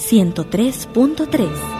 103.3.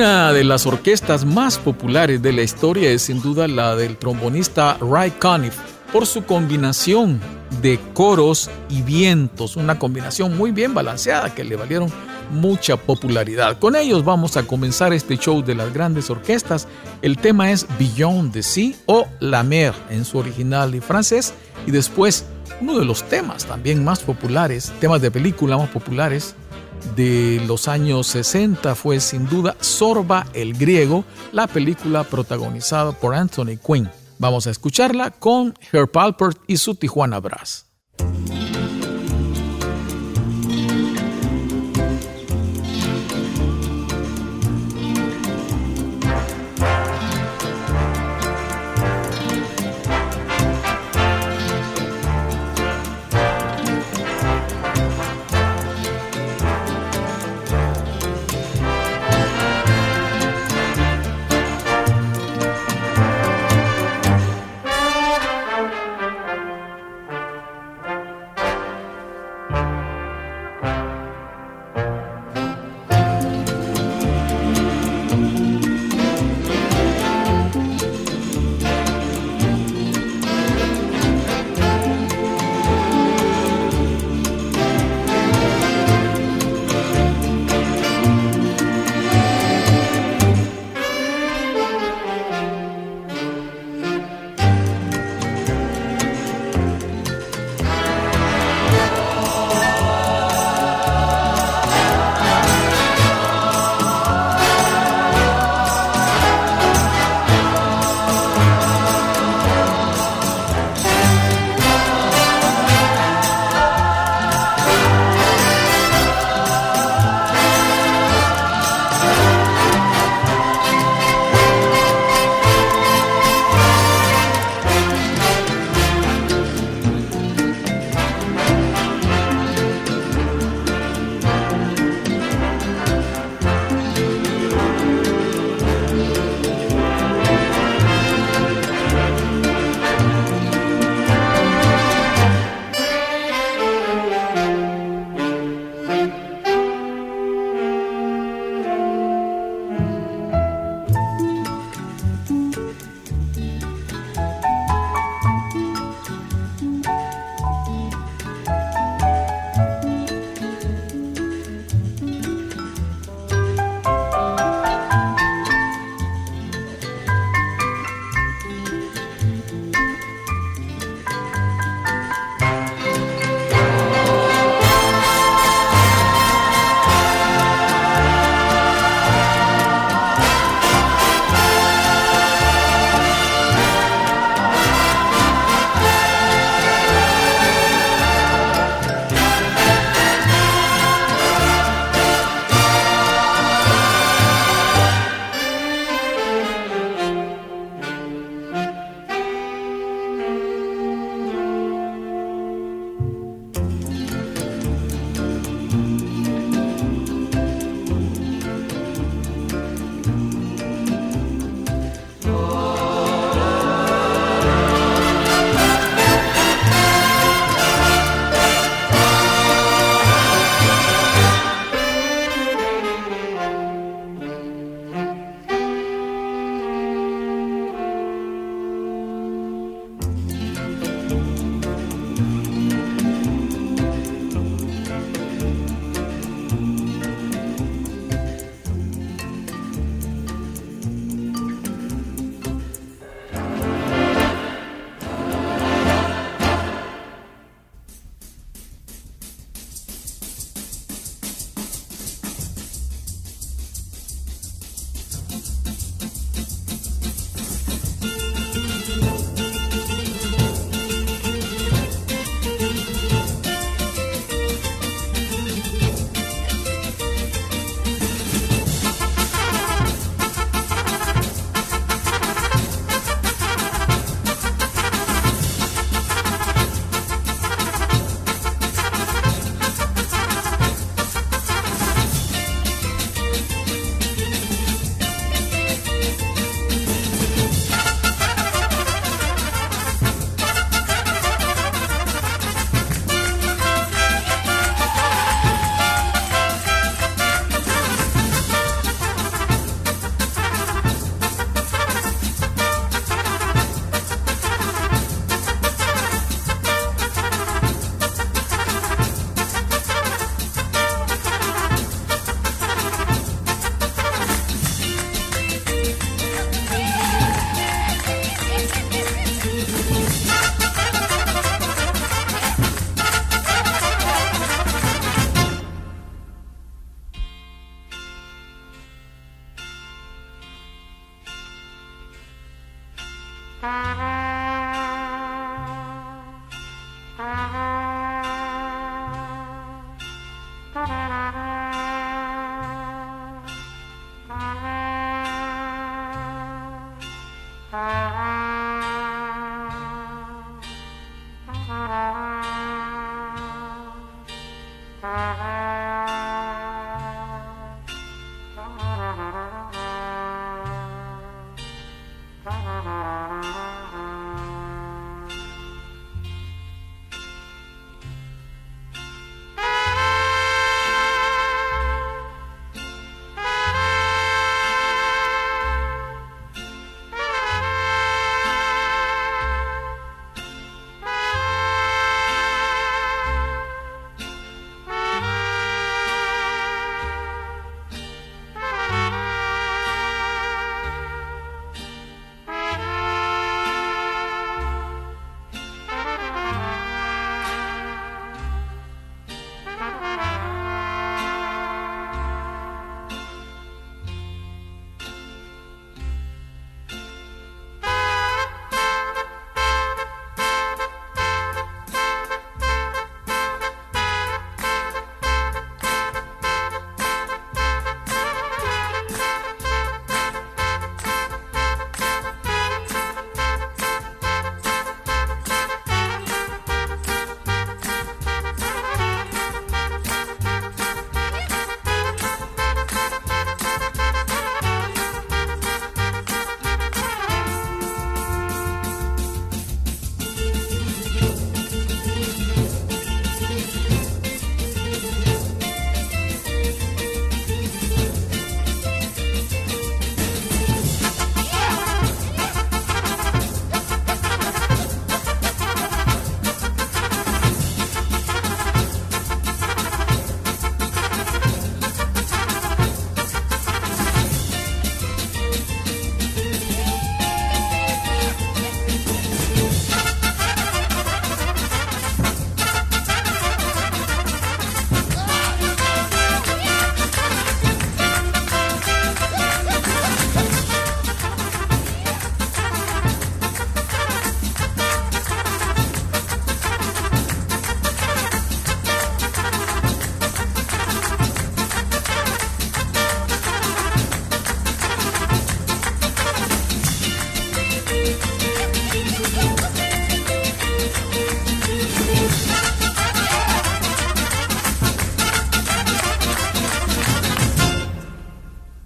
Una de las orquestas más populares de la historia es sin duda la del trombonista Ray Conniff, por su combinación de coros y vientos, una combinación muy bien balanceada que le valieron mucha popularidad. Con ellos vamos a comenzar este show de las grandes orquestas. El tema es Beyond the Sea o La Mer en su original en francés y después uno de los temas también más populares, temas de película más populares de los años 60 fue sin duda Sorba el Griego, la película protagonizada por Anthony Quinn. Vamos a escucharla con Herb Alpert y su Tijuana Brass.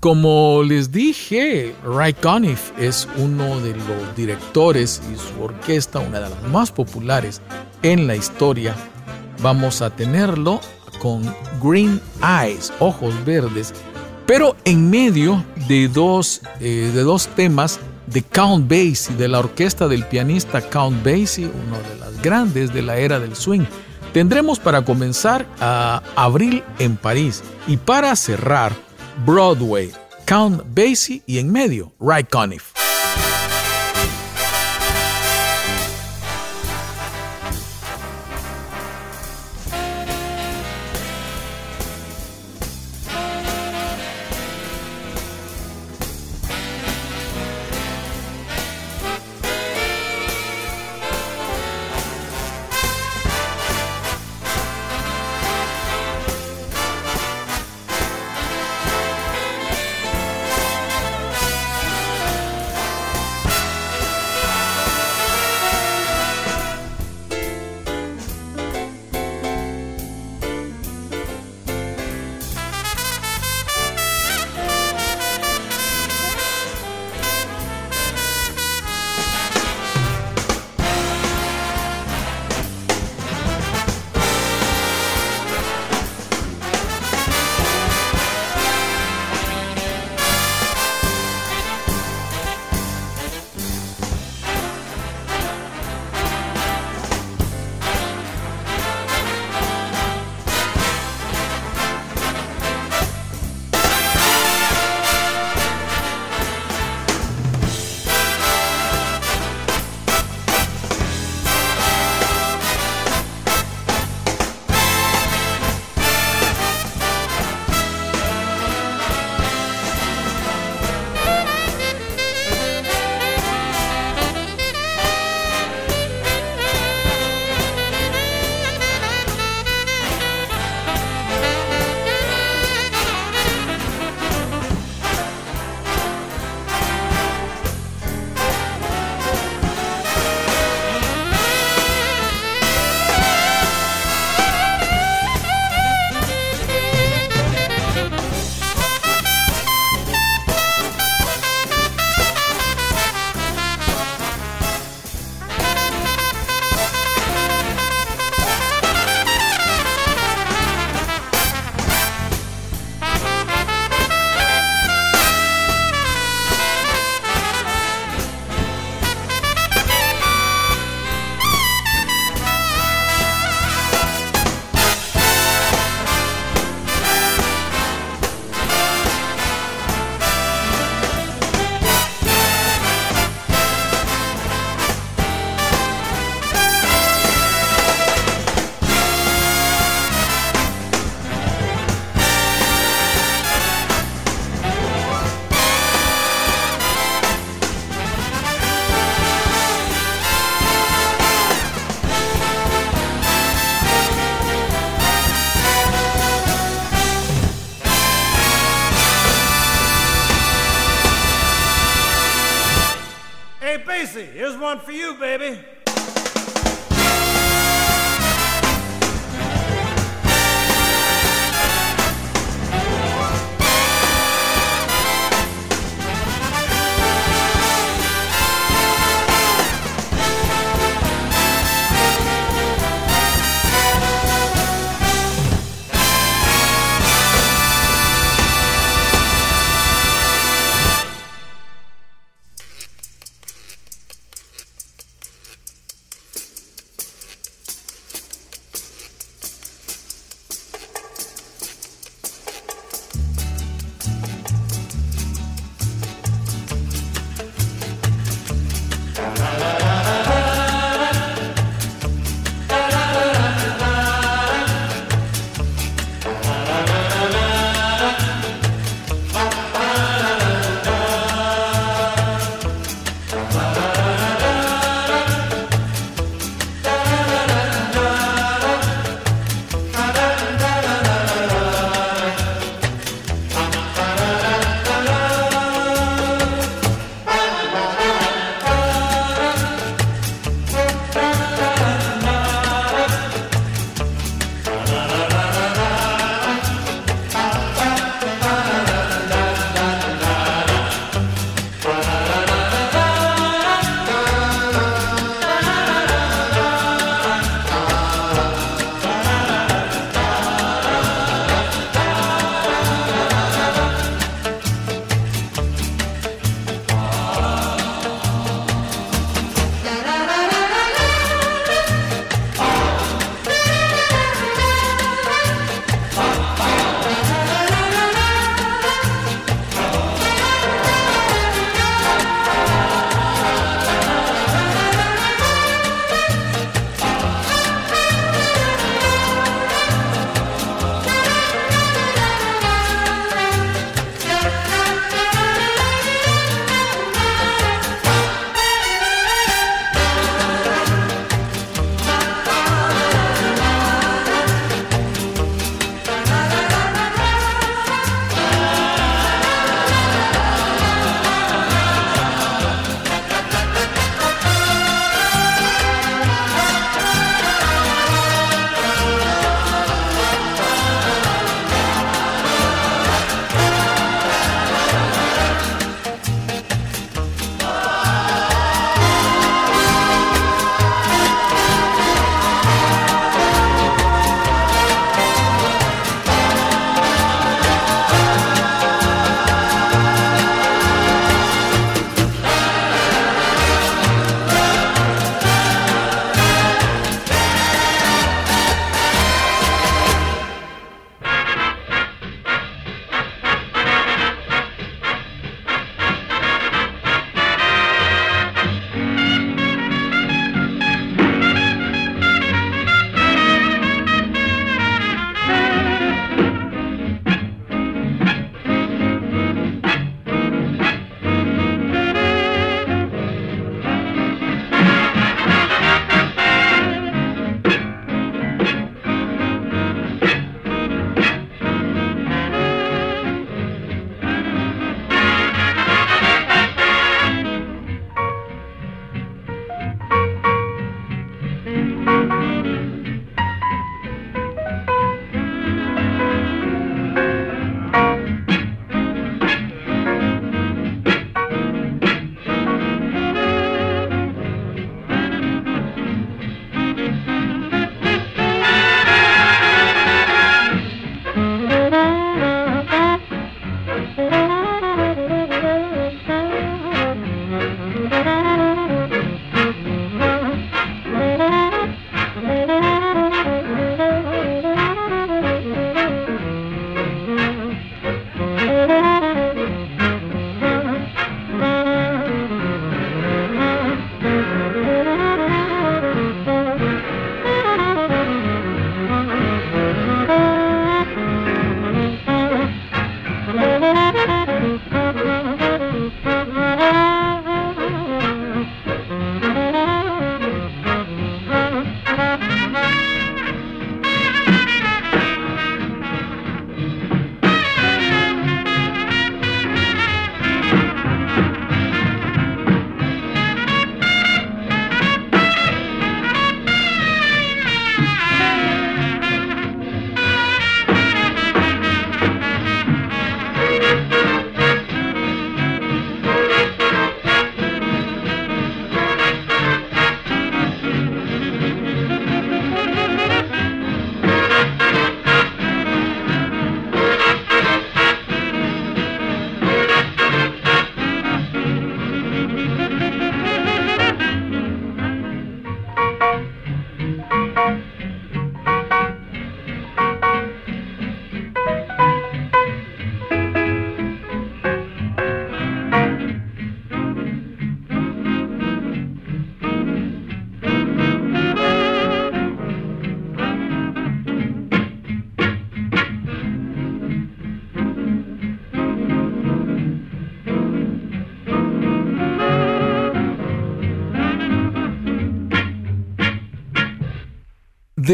Como les dije, Ray Conniff es uno de los directores y su orquesta, una de las más populares en la historia. Vamos a tenerlo con Green Eyes, ojos verdes, pero en medio de dos, eh, de dos temas de Count Basie, de la orquesta del pianista Count Basie, uno de las grandes de la era del swing. Tendremos para comenzar a Abril en París y para cerrar Broadway, Count Basie y en medio, Ray Conniff. Here's one for you, baby.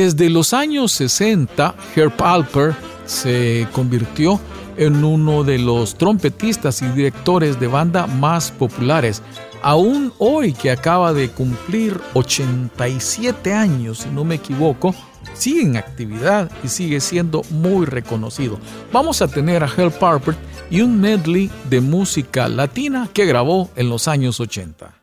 Desde los años 60, Herb Alper se convirtió en uno de los trompetistas y directores de banda más populares. Aún hoy que acaba de cumplir 87 años, si no me equivoco, sigue en actividad y sigue siendo muy reconocido. Vamos a tener a Herb Alper y un medley de música latina que grabó en los años 80.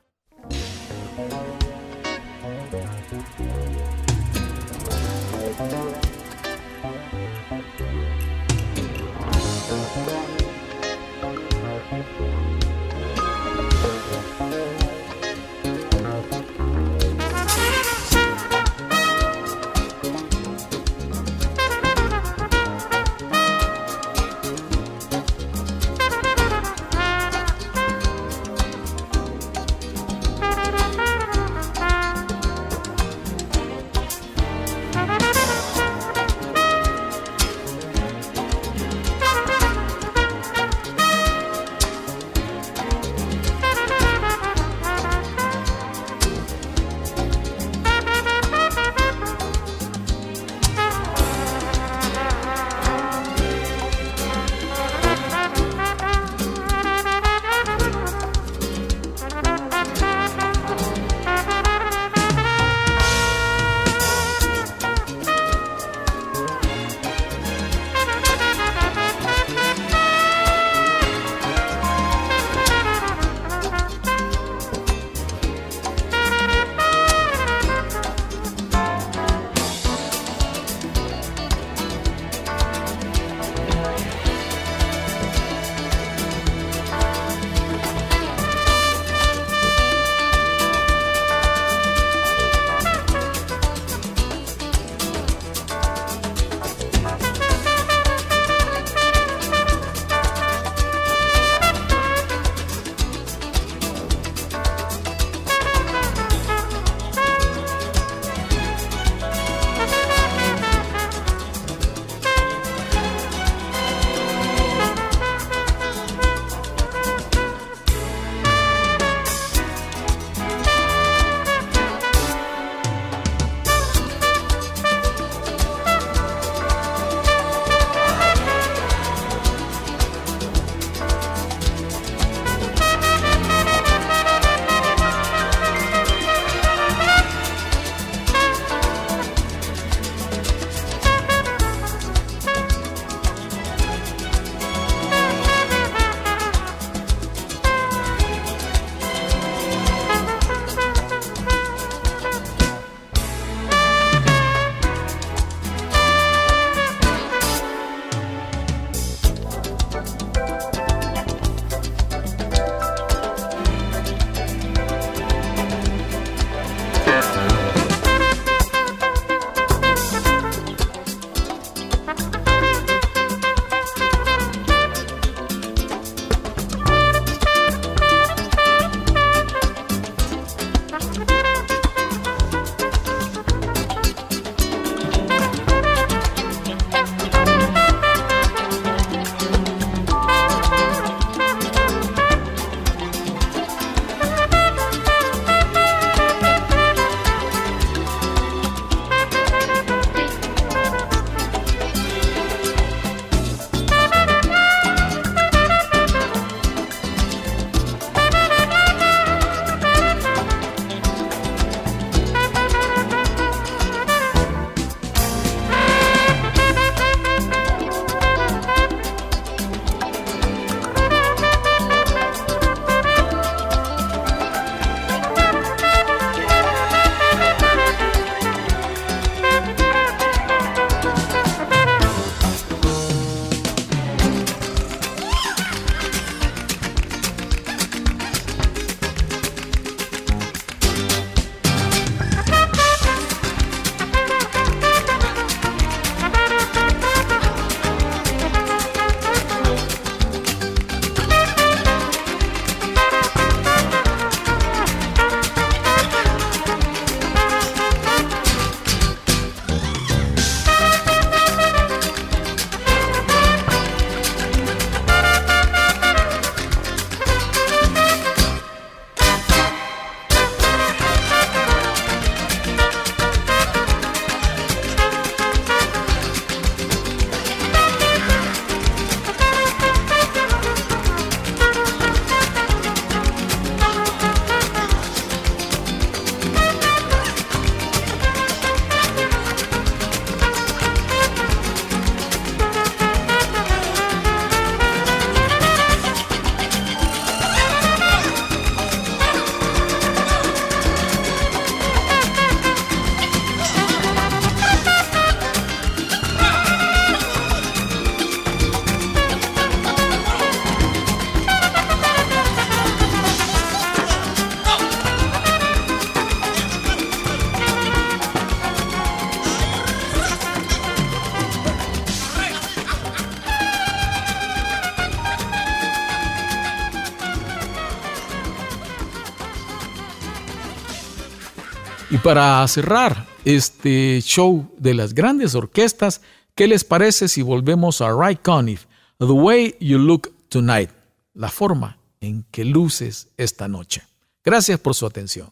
Y para cerrar este show de las grandes orquestas, ¿qué les parece si volvemos a Ray Conniff? The Way You Look Tonight, la forma en que luces esta noche. Gracias por su atención.